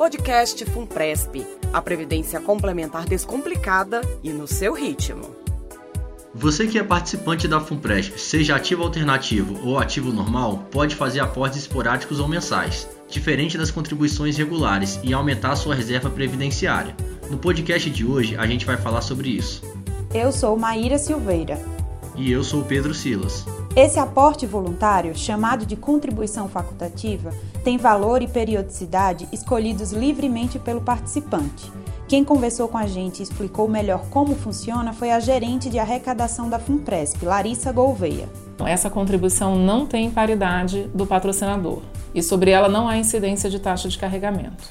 Podcast Funpresp, a previdência complementar descomplicada e no seu ritmo. Você que é participante da Funpresp, seja ativo alternativo ou ativo normal, pode fazer aportes esporádicos ou mensais, diferente das contribuições regulares, e aumentar sua reserva previdenciária. No podcast de hoje, a gente vai falar sobre isso. Eu sou Maíra Silveira. E eu sou Pedro Silas. Esse aporte voluntário, chamado de contribuição facultativa, tem valor e periodicidade escolhidos livremente pelo participante. Quem conversou com a gente e explicou melhor como funciona foi a gerente de arrecadação da FUNPRESP, Larissa Gouveia. Essa contribuição não tem paridade do patrocinador e sobre ela não há incidência de taxa de carregamento.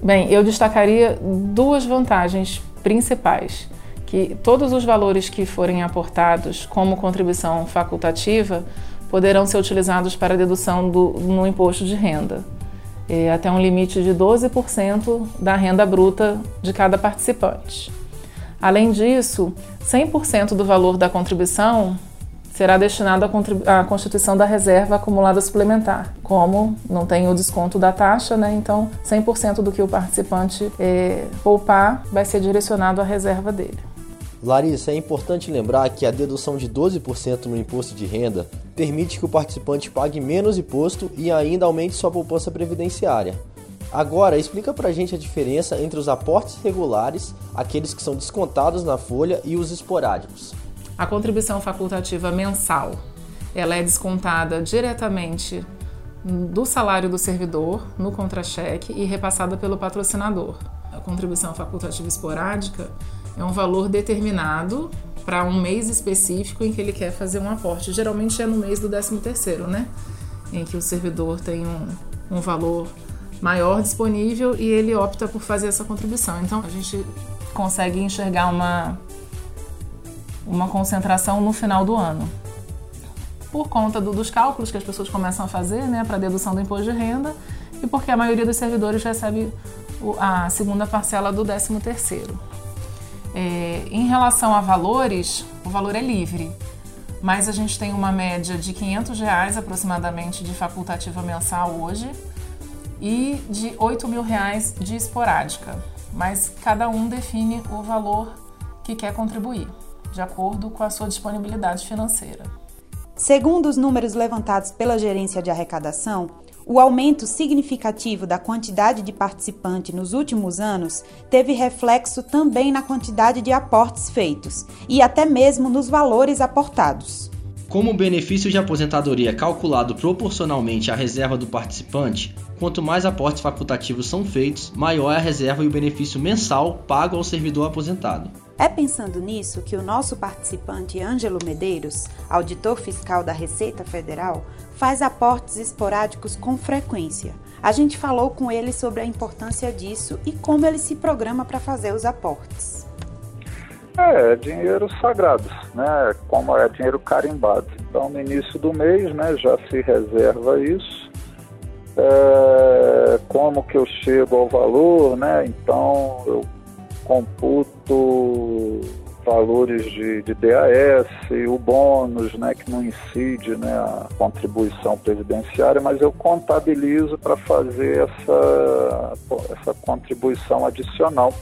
Bem, eu destacaria duas vantagens principais que todos os valores que forem aportados como contribuição facultativa poderão ser utilizados para dedução do, no imposto de renda, é, até um limite de 12% da renda bruta de cada participante. Além disso, 100% do valor da contribuição será destinado à constituição da reserva acumulada suplementar. Como não tem o desconto da taxa, né, então 100% do que o participante é, poupar vai ser direcionado à reserva dele. Larissa, é importante lembrar que a dedução de 12% no imposto de renda permite que o participante pague menos imposto e ainda aumente sua poupança previdenciária. Agora, explica pra gente a diferença entre os aportes regulares, aqueles que são descontados na folha, e os esporádicos. A contribuição facultativa mensal, ela é descontada diretamente do salário do servidor no contra-cheque e repassada pelo patrocinador. A contribuição facultativa esporádica é um valor determinado para um mês específico em que ele quer fazer um aporte. Geralmente é no mês do 13 terceiro, né? Em que o servidor tem um, um valor maior disponível e ele opta por fazer essa contribuição. Então a gente consegue enxergar uma, uma concentração no final do ano. Por conta do, dos cálculos que as pessoas começam a fazer né, para dedução do imposto de renda e porque a maioria dos servidores recebe a segunda parcela do 13 terceiro. É, em relação a valores, o valor é livre, mas a gente tem uma média de 500 reais aproximadamente de facultativa mensal hoje e de 8 mil reais de esporádica, mas cada um define o valor que quer contribuir, de acordo com a sua disponibilidade financeira. Segundo os números levantados pela Gerência de Arrecadação, o aumento significativo da quantidade de participantes nos últimos anos teve reflexo também na quantidade de aportes feitos e até mesmo nos valores aportados. Como o benefício de aposentadoria é calculado proporcionalmente à reserva do participante, quanto mais aportes facultativos são feitos, maior é a reserva e o benefício mensal pago ao servidor aposentado. É pensando nisso que o nosso participante Ângelo Medeiros, auditor fiscal da Receita Federal, faz aportes esporádicos com frequência. A gente falou com ele sobre a importância disso e como ele se programa para fazer os aportes. É, é dinheiro sagrado, né? Como é dinheiro carimbado. Então, no início do mês, né, já se reserva isso. É, como que eu chego ao valor, né? Então, eu computo valores de, de DAS, o bônus, né, que não incide né, a contribuição previdenciária, mas eu contabilizo para fazer essa, essa contribuição adicional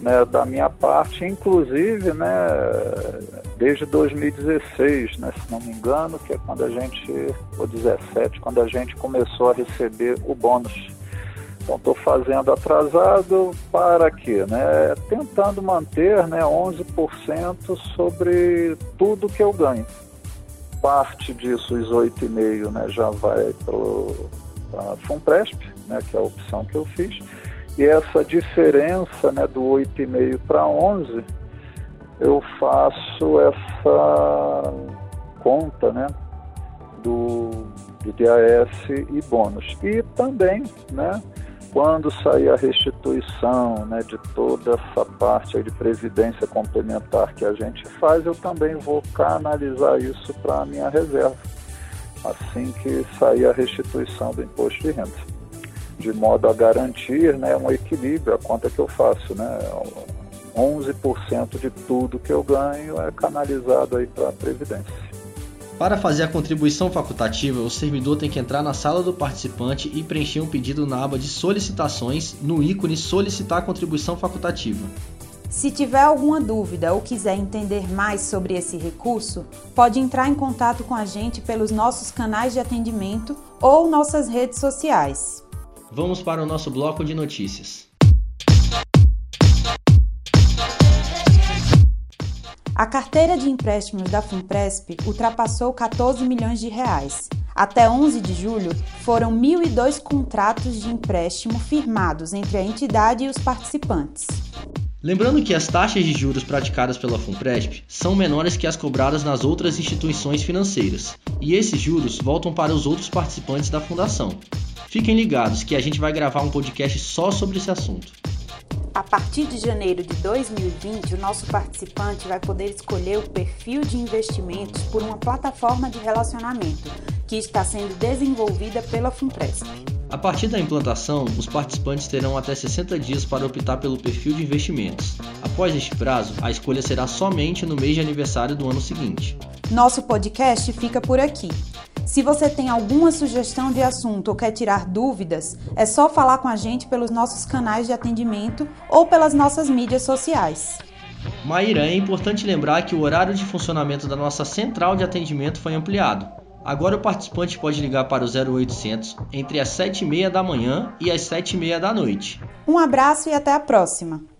né, da minha parte, inclusive né, desde 2016, né, se não me engano, que é quando a gente, ou 17, quando a gente começou a receber o bônus então estou fazendo atrasado para quê? Né? Tentando manter né, 11% sobre tudo que eu ganho. Parte disso, os 8,5% né, já vai para a Funpresp, né, que é a opção que eu fiz. E essa diferença né, do 8,5% para 11%, eu faço essa conta né, do, do DAS e bônus. E também, né, quando sair a restituição né, de toda essa parte de previdência complementar que a gente faz, eu também vou canalizar isso para a minha reserva, assim que sair a restituição do imposto de renda, de modo a garantir né, um equilíbrio, a conta que eu faço, né, 11% de tudo que eu ganho é canalizado aí para a previdência. Para fazer a contribuição facultativa, o servidor tem que entrar na sala do participante e preencher um pedido na aba de solicitações no ícone Solicitar contribuição facultativa. Se tiver alguma dúvida ou quiser entender mais sobre esse recurso, pode entrar em contato com a gente pelos nossos canais de atendimento ou nossas redes sociais. Vamos para o nosso bloco de notícias. A carteira de empréstimos da Funpresp ultrapassou 14 milhões de reais. Até 11 de julho, foram 1.002 contratos de empréstimo firmados entre a entidade e os participantes. Lembrando que as taxas de juros praticadas pela Funpresp são menores que as cobradas nas outras instituições financeiras, e esses juros voltam para os outros participantes da fundação. Fiquem ligados que a gente vai gravar um podcast só sobre esse assunto. A partir de janeiro de 2020, o nosso participante vai poder escolher o perfil de investimentos por uma plataforma de relacionamento que está sendo desenvolvida pela Funpresp. A partir da implantação, os participantes terão até 60 dias para optar pelo perfil de investimentos. Após este prazo, a escolha será somente no mês de aniversário do ano seguinte. Nosso podcast fica por aqui. Se você tem alguma sugestão de assunto ou quer tirar dúvidas, é só falar com a gente pelos nossos canais de atendimento ou pelas nossas mídias sociais. Maíra, é importante lembrar que o horário de funcionamento da nossa central de atendimento foi ampliado. Agora o participante pode ligar para o 0800 entre as 7h30 da manhã e as 7h30 da noite. Um abraço e até a próxima!